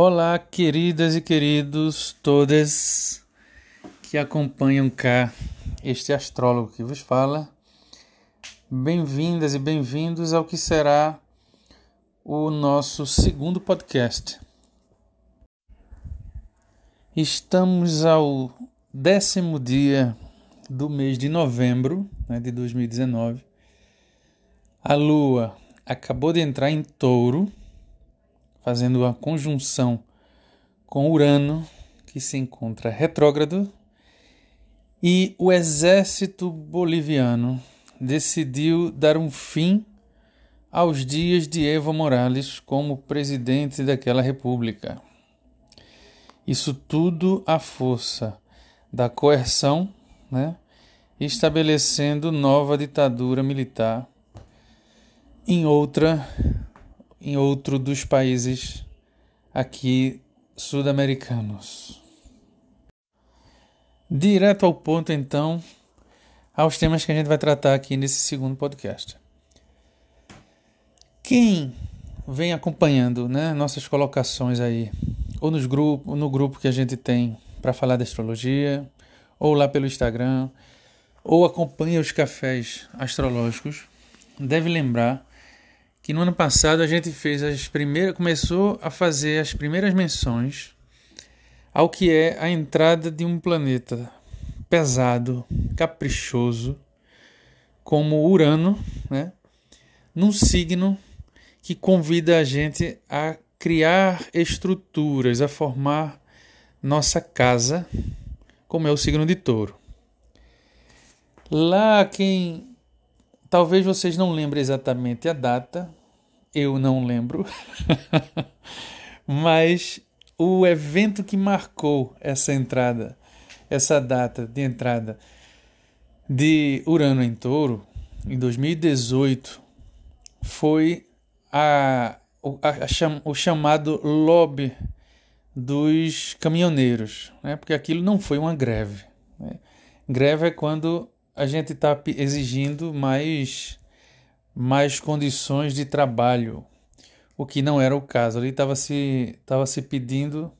Olá, queridas e queridos, todas que acompanham cá este astrólogo que vos fala. Bem-vindas e bem-vindos ao que será o nosso segundo podcast. Estamos ao décimo dia do mês de novembro né, de 2019. A Lua acabou de entrar em touro fazendo a conjunção com Urano, que se encontra retrógrado, e o exército boliviano decidiu dar um fim aos dias de Evo Morales como presidente daquela república. Isso tudo à força da coerção, né, estabelecendo nova ditadura militar em outra em outro dos países aqui sul-americanos. Direto ao ponto, então, aos temas que a gente vai tratar aqui nesse segundo podcast. Quem vem acompanhando né, nossas colocações aí, ou nos grupo, no grupo que a gente tem para falar de astrologia, ou lá pelo Instagram, ou acompanha os cafés astrológicos, deve lembrar que no ano passado a gente fez as primeiras, começou a fazer as primeiras menções ao que é a entrada de um planeta pesado, caprichoso, como Urano, né? num signo que convida a gente a criar estruturas, a formar nossa casa, como é o signo de Touro. Lá quem talvez vocês não lembrem exatamente a data, eu não lembro, mas o evento que marcou essa entrada, essa data de entrada de Urano em Touro, em 2018, foi a, a, cham, o chamado lobby dos caminhoneiros, né? porque aquilo não foi uma greve. Né? Greve é quando a gente está exigindo mais mais condições de trabalho, o que não era o caso. Ali estava se, tava se pedindo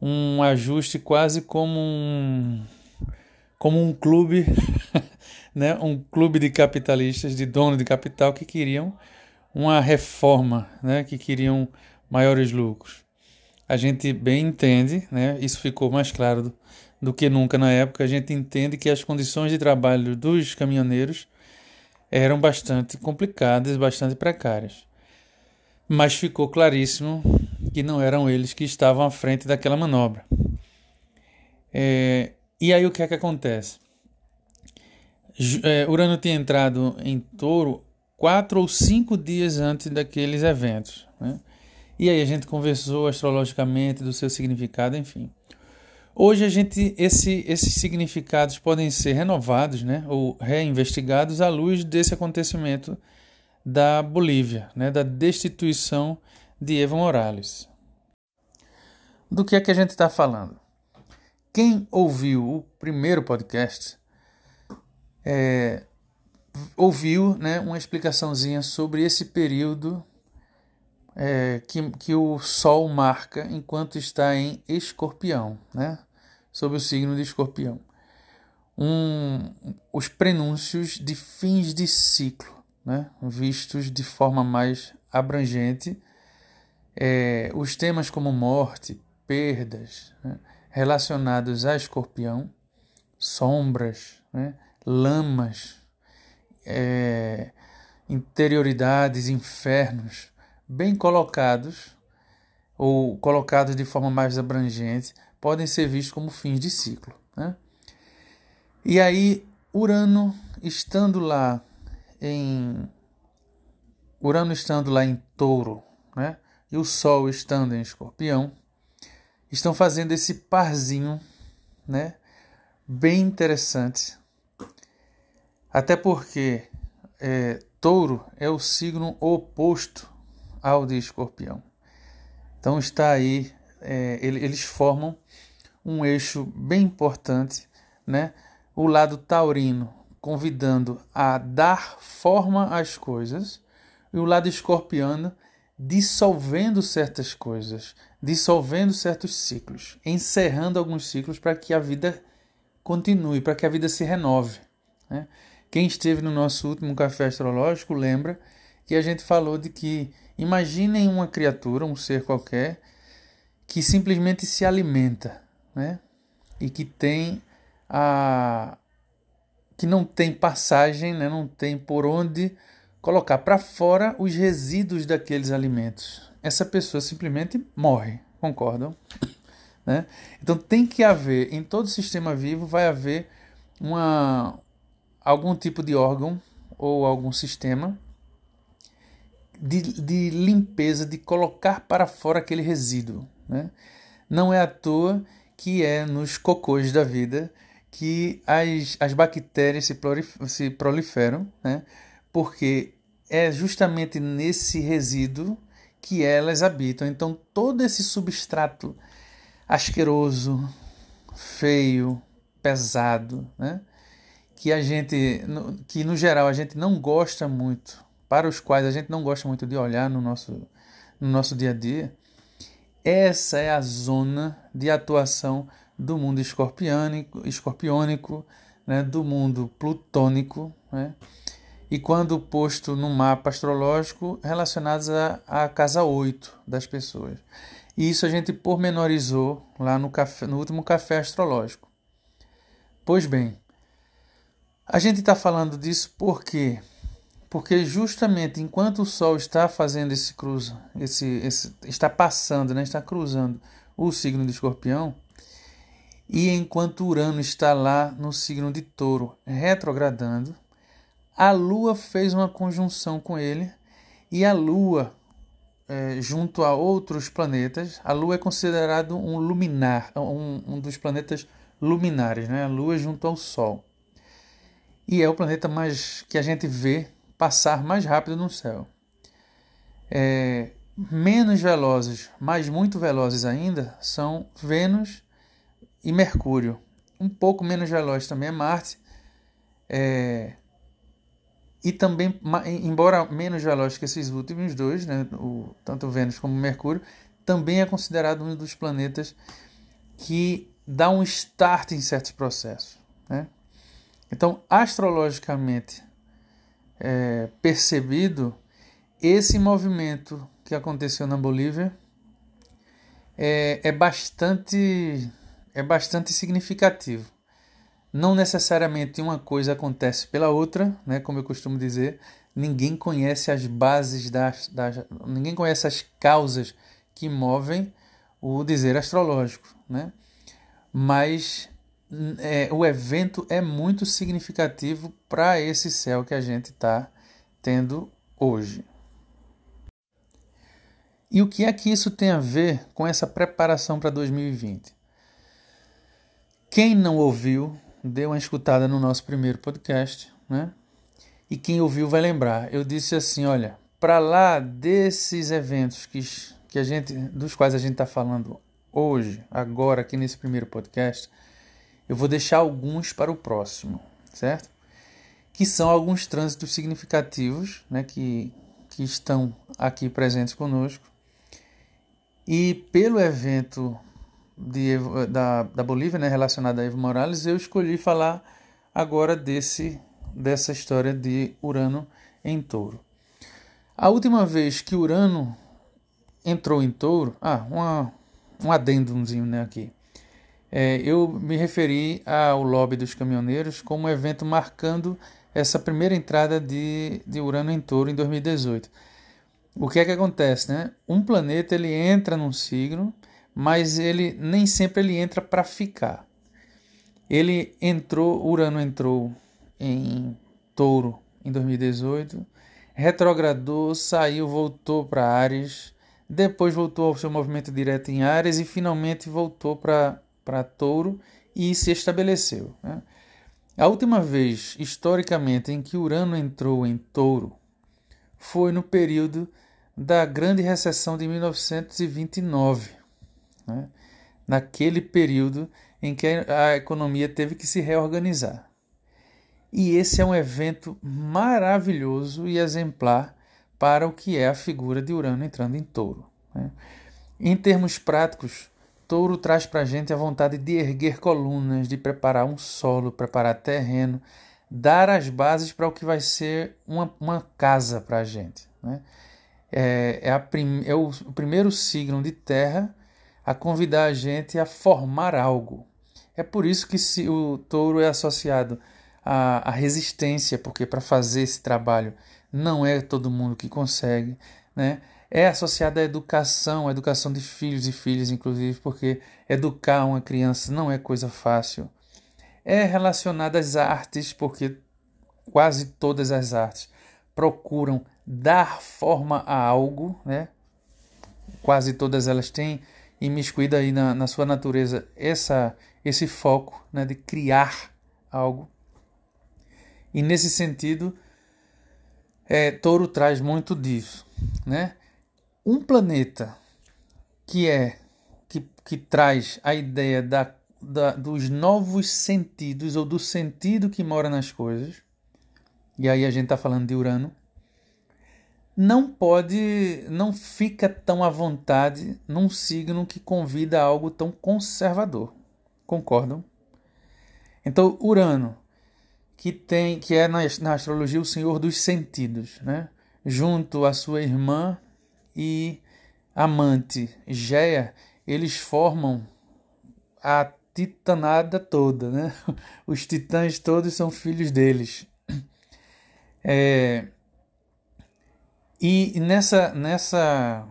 um ajuste quase como um, como um clube, né? um clube de capitalistas, de dono de capital que queriam uma reforma, né? que queriam maiores lucros. A gente bem entende, né? isso ficou mais claro do, do que nunca na época, a gente entende que as condições de trabalho dos caminhoneiros eram bastante complicadas, bastante precárias. Mas ficou claríssimo que não eram eles que estavam à frente daquela manobra. É, e aí o que é que acontece? É, Urano tinha entrado em touro quatro ou cinco dias antes daqueles eventos. Né? E aí a gente conversou astrologicamente do seu significado, enfim. Hoje a gente esse, esses significados podem ser renovados, né, ou reinvestigados à luz desse acontecimento da Bolívia, né, da destituição de Evo Morales. Do que é que a gente está falando? Quem ouviu o primeiro podcast é, ouviu né, uma explicaçãozinha sobre esse período é, que, que o Sol marca enquanto está em Escorpião, né? Sobre o signo de Escorpião. Um, os prenúncios de fins de ciclo, né? vistos de forma mais abrangente. É, os temas como morte, perdas, né? relacionados a Escorpião, sombras, né? lamas, é, interioridades, infernos, bem colocados ou colocados de forma mais abrangente podem ser vistos como fins de ciclo. Né? E aí, Urano estando lá em. Urano estando lá em touro, né? E o Sol estando em escorpião, estão fazendo esse parzinho, né? Bem interessante. Até porque é, touro é o signo oposto ao de escorpião. Então está aí é, eles formam um eixo bem importante, né? O lado taurino convidando a dar forma às coisas e o lado escorpiano dissolvendo certas coisas, dissolvendo certos ciclos, encerrando alguns ciclos para que a vida continue, para que a vida se renove. Né? Quem esteve no nosso último café astrológico lembra que a gente falou de que imaginem uma criatura, um ser qualquer, que simplesmente se alimenta, né? E que tem a que não tem passagem, né? não tem por onde colocar para fora os resíduos daqueles alimentos. Essa pessoa simplesmente morre, concordam? Né? Então tem que haver, em todo sistema vivo, vai haver uma, algum tipo de órgão ou algum sistema de, de limpeza, de colocar para fora aquele resíduo. Né? Não é à toa que é nos cocôs da vida que as, as bactérias se, se proliferam, né? porque é justamente nesse resíduo que elas habitam. Então, todo esse substrato asqueroso, feio, pesado, né? que a gente, que no geral a gente não gosta muito, para os quais a gente não gosta muito de olhar no nosso, no nosso dia a dia, essa é a zona de atuação do mundo escorpiônico, escorpiônico né, do mundo plutônico, né, e quando posto no mapa astrológico relacionados à, casa 8 das pessoas. E isso a gente pormenorizou lá no, café, no último café astrológico. Pois bem, a gente está falando disso por quê? Porque justamente enquanto o Sol está fazendo esse cruzo, esse, esse está passando, né, está cruzando o signo de Escorpião, e enquanto Urano está lá no signo de Touro, retrogradando, a Lua fez uma conjunção com ele e a Lua é, junto a outros planetas, a Lua é considerado um luminar, um, um dos planetas luminares, né? A Lua junto ao Sol. E é o planeta mais que a gente vê passar mais rápido no céu. É, menos velozes, mas muito velozes ainda, são Vênus e Mercúrio. Um pouco menos veloz também é Marte. É, e também, embora menos veloz que esses últimos dois, né, o, tanto Vênus como Mercúrio, também é considerado um dos planetas que dá um start em certos processos. Né? Então, astrologicamente é, percebido, esse movimento que aconteceu na Bolívia é, é, bastante, é bastante significativo. Não necessariamente uma coisa acontece pela outra, né, como eu costumo dizer, ninguém conhece as bases das, das ninguém conhece as causas que movem o dizer astrológico, né? Mas é, o evento é muito significativo para esse céu que a gente está tendo hoje. E o que é que isso tem a ver com essa preparação para 2020? Quem não ouviu, dê uma escutada no nosso primeiro podcast, né? E quem ouviu vai lembrar. Eu disse assim, olha, para lá desses eventos que, que a gente, dos quais a gente está falando hoje, agora aqui nesse primeiro podcast, eu vou deixar alguns para o próximo, certo? Que são alguns trânsitos significativos né, que, que estão aqui presentes conosco. E pelo evento de, da, da Bolívia, né, relacionado a Evo Morales, eu escolhi falar agora desse, dessa história de Urano em touro. A última vez que Urano entrou em touro, ah, uma, um adendumzinho né, aqui. É, eu me referi ao lobby dos caminhoneiros como um evento marcando essa primeira entrada de, de Urano em Touro em 2018. O que é que acontece, né? Um planeta ele entra num signo, mas ele nem sempre ele entra para ficar. Ele entrou, Urano entrou em Touro em 2018, retrogradou, saiu, voltou para Ares, depois voltou ao seu movimento direto em Ares e finalmente voltou para para Touro e se estabeleceu. Né? A última vez, historicamente, em que Urano entrou em Touro foi no período da Grande Recessão de 1929, né? naquele período em que a economia teve que se reorganizar. E esse é um evento maravilhoso e exemplar para o que é a figura de Urano entrando em touro. Né? Em termos práticos, touro traz para a gente a vontade de erguer colunas, de preparar um solo, preparar terreno, dar as bases para o que vai ser uma, uma casa para a gente. Né? É, é, a prim, é o, o primeiro signo de terra a convidar a gente a formar algo. É por isso que se, o touro é associado à, à resistência, porque para fazer esse trabalho não é todo mundo que consegue, né? É associado à educação, à educação de filhos e filhas, inclusive, porque educar uma criança não é coisa fácil. É relacionado às artes, porque quase todas as artes procuram dar forma a algo, né? Quase todas elas têm imiscuída aí na, na sua natureza essa, esse foco né, de criar algo. E nesse sentido, é, Touro traz muito disso, né? Um planeta que é que, que traz a ideia da, da, dos novos sentidos ou do sentido que mora nas coisas, e aí a gente está falando de Urano, não pode, não fica tão à vontade num signo que convida a algo tão conservador. Concordam? Então, Urano que tem que é na, na astrologia o senhor dos sentidos, né? Junto à sua irmã e amante Geia, eles formam a titanada toda, né? Os titãs todos são filhos deles. É, e nessa nessa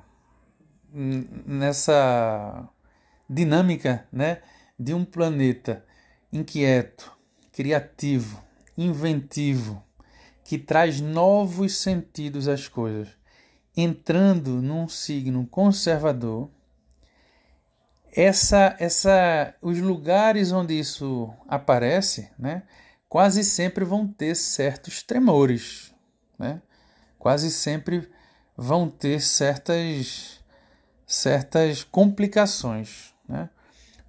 nessa dinâmica, né, de um planeta inquieto, criativo, inventivo, que traz novos sentidos às coisas, entrando num signo conservador, essa, essa, os lugares onde isso aparece, né, quase sempre vão ter certos tremores, né? Quase sempre vão ter certas certas complicações, né?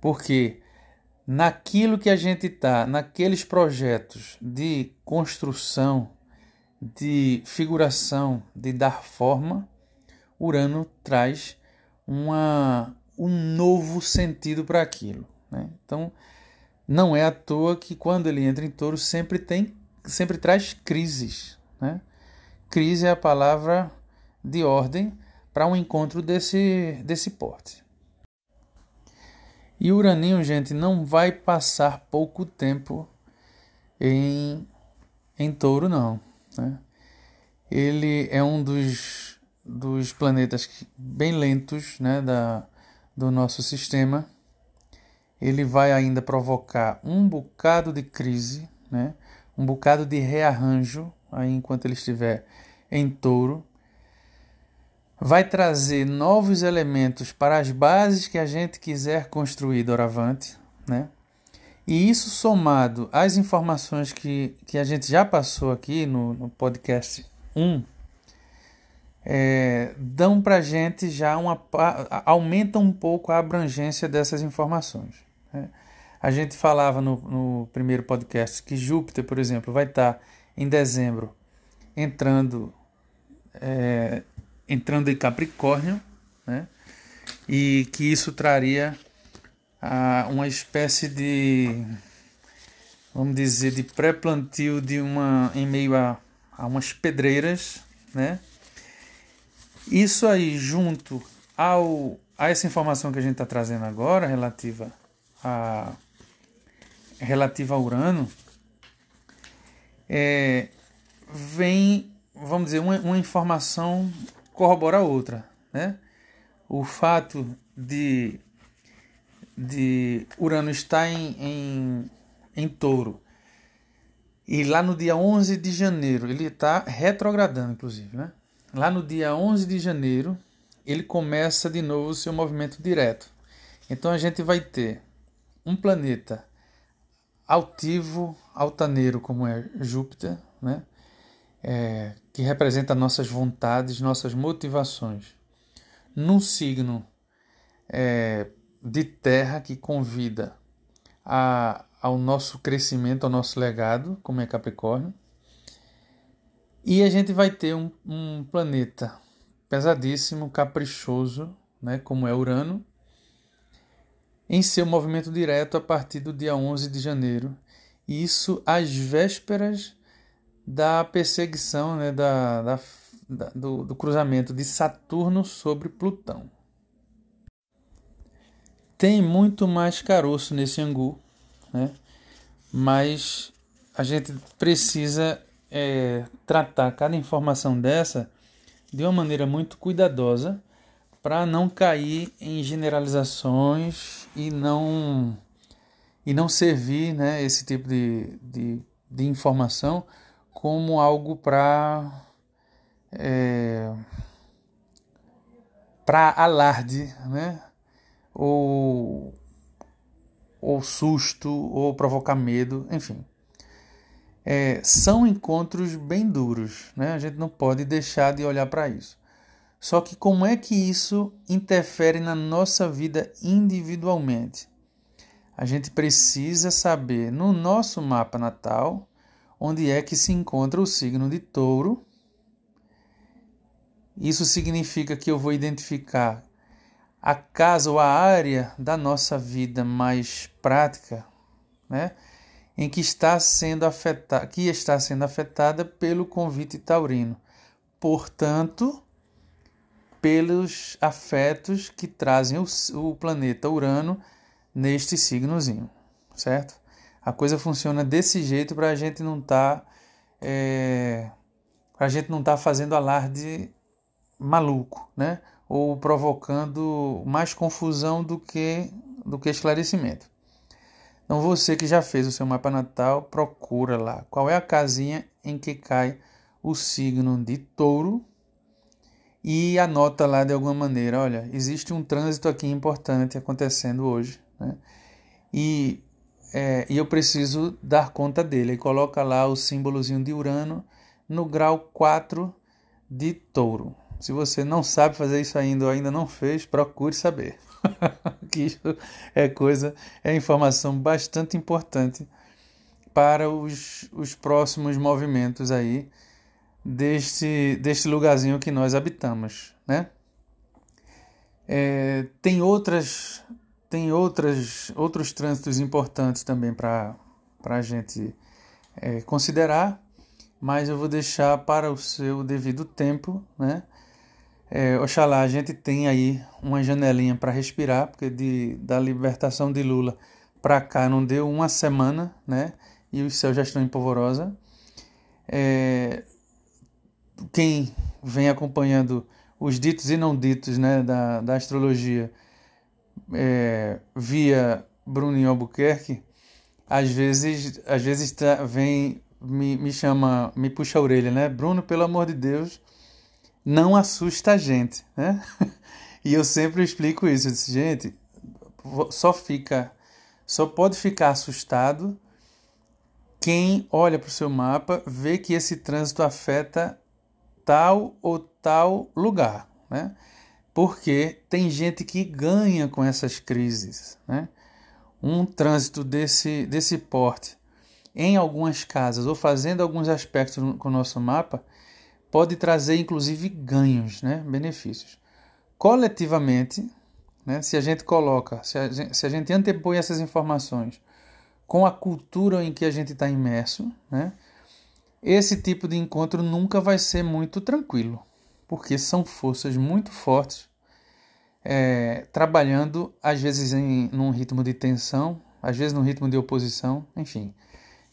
Porque naquilo que a gente está, naqueles projetos de construção, de figuração, de dar forma, Urano traz uma, um novo sentido para aquilo. Né? Então, não é à toa que quando ele entra em touro sempre tem, sempre traz crises. Né? Crise é a palavra de ordem para um encontro desse, desse porte. E Uraninho, gente, não vai passar pouco tempo em, em touro, não. Né? Ele é um dos, dos planetas bem lentos né, da, do nosso sistema. Ele vai ainda provocar um bocado de crise, né? um bocado de rearranjo aí enquanto ele estiver em touro vai trazer novos elementos para as bases que a gente quiser construir doravante, né? E isso somado às informações que, que a gente já passou aqui no, no podcast 1, é, dão para a gente já uma. aumenta um pouco a abrangência dessas informações. Né? A gente falava no, no primeiro podcast que Júpiter, por exemplo, vai estar tá em dezembro entrando é, entrando em Capricórnio, né? e que isso traria ah, uma espécie de, vamos dizer, de pré-plantio de uma em meio a, a umas pedreiras, né? Isso aí junto ao a essa informação que a gente está trazendo agora relativa a relativa a Urano, é, vem, vamos dizer, uma, uma informação corrobora a outra. Né? O fato de, de Urano estar em, em, em touro e lá no dia 11 de janeiro, ele está retrogradando, inclusive. Né? Lá no dia 11 de janeiro, ele começa de novo o seu movimento direto. Então a gente vai ter um planeta altivo, altaneiro, como é Júpiter, né? é, que representa nossas vontades, nossas motivações, num signo é, de terra que convida a, ao nosso crescimento, ao nosso legado, como é Capricórnio, E a gente vai ter um, um planeta pesadíssimo, caprichoso, né, como é Urano, em seu movimento direto a partir do dia 11 de janeiro. E isso às vésperas da perseguição, né, da, da, da do, do cruzamento de Saturno sobre Plutão. Tem muito mais caroço nesse angu, né? mas a gente precisa é, tratar cada informação dessa de uma maneira muito cuidadosa para não cair em generalizações e não e não servir né, esse tipo de, de, de informação como algo para é, para alarde, né? Ou, ou susto, ou provocar medo, enfim. É, são encontros bem duros, né? A gente não pode deixar de olhar para isso. Só que como é que isso interfere na nossa vida individualmente? A gente precisa saber no nosso mapa natal onde é que se encontra o signo de Touro. Isso significa que eu vou identificar a casa ou a área da nossa vida mais prática, né, em que está sendo afetada, que está sendo afetada pelo convite taurino. Portanto, pelos afetos que trazem o, o planeta Urano neste signozinho, certo? A coisa funciona desse jeito para a gente não estar tá, é, a gente não estar tá fazendo alarde maluco, né? Ou provocando mais confusão do que, do que esclarecimento. Então você que já fez o seu mapa natal, procura lá qual é a casinha em que cai o signo de touro e anota lá de alguma maneira, olha, existe um trânsito aqui importante acontecendo hoje, né? E, é, e eu preciso dar conta dele. E coloca lá o símbolozinho de Urano no grau 4 de touro. Se você não sabe fazer isso ainda ou ainda não fez, procure saber. que isso é coisa, é informação bastante importante para os, os próximos movimentos aí deste, deste lugarzinho que nós habitamos, né? É, tem outras tem outras outros trânsitos importantes também para a gente é, considerar, mas eu vou deixar para o seu devido tempo, né? É, Oxalá a gente tem aí uma janelinha para respirar, porque de, da libertação de Lula para cá não deu uma semana, né? E os céus já estão em polvorosa. É, quem vem acompanhando os ditos e não ditos né, da, da astrologia é, via Bruno Albuquerque, às vezes, às vezes tá, vem, me, me chama, me puxa a orelha, né? Bruno, pelo amor de Deus, não assusta a gente, né? E eu sempre explico isso, eu disse, gente, só fica, só pode ficar assustado quem olha para o seu mapa, vê que esse trânsito afeta tal ou tal lugar, né? Porque tem gente que ganha com essas crises, né? Um trânsito desse, desse porte em algumas casas ou fazendo alguns aspectos com o nosso mapa pode trazer inclusive ganhos, né? benefícios. Coletivamente, né? se a gente coloca, se a gente, se a gente antepõe essas informações com a cultura em que a gente está imerso, né? esse tipo de encontro nunca vai ser muito tranquilo, porque são forças muito fortes é, trabalhando, às vezes em num ritmo de tensão, às vezes num ritmo de oposição, enfim.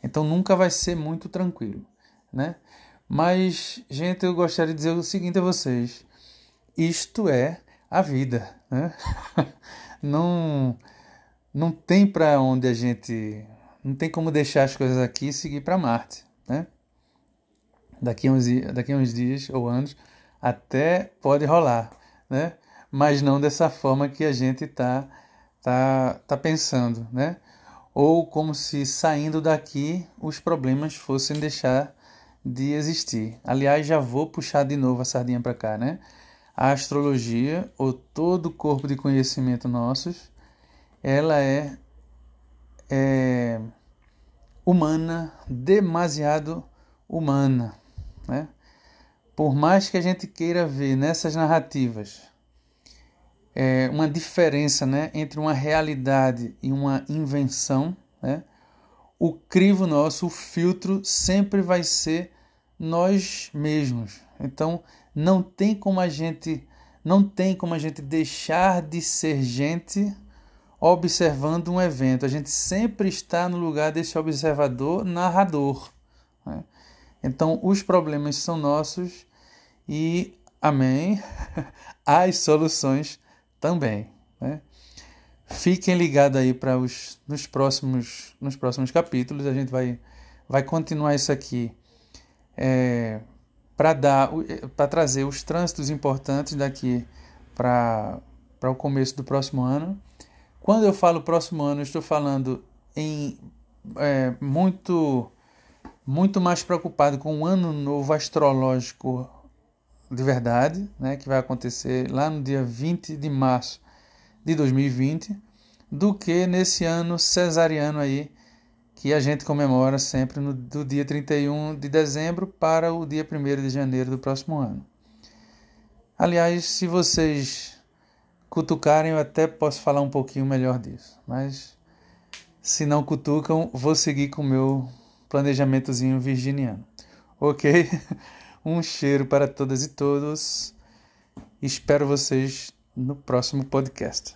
Então nunca vai ser muito tranquilo, né? Mas, gente, eu gostaria de dizer o seguinte a vocês: isto é a vida, né? não, não tem para onde a gente. Não tem como deixar as coisas aqui e seguir para Marte, né? Daqui uns, daqui uns dias ou anos até pode rolar, né? Mas não dessa forma que a gente está tá, tá pensando, né? Ou como se saindo daqui os problemas fossem deixar de existir. Aliás, já vou puxar de novo a sardinha para cá, né? A astrologia, ou todo o corpo de conhecimento nossos, ela é, é humana, demasiado humana, né? por mais que a gente queira ver nessas narrativas é, uma diferença né, entre uma realidade e uma invenção, né, o crivo nosso, o filtro, sempre vai ser nós mesmos. Então não tem como a gente não tem como a gente deixar de ser gente observando um evento. A gente sempre está no lugar desse observador narrador. Né? Então os problemas são nossos e amém. As soluções também. Né? Fiquem ligados aí para os nos próximos nos próximos capítulos. A gente vai vai continuar isso aqui é, para para trazer os trânsitos importantes daqui para o começo do próximo ano. Quando eu falo próximo ano, estou falando em é, muito muito mais preocupado com o ano novo astrológico de verdade, né, que vai acontecer lá no dia 20 de março de 2020, do que nesse ano cesariano aí, que a gente comemora sempre no, do dia 31 de dezembro para o dia 1 de janeiro do próximo ano. Aliás, se vocês cutucarem, eu até posso falar um pouquinho melhor disso, mas se não cutucam, vou seguir com o meu planejamentozinho virginiano. Ok? Um cheiro para todas e todos. Espero vocês no próximo podcast.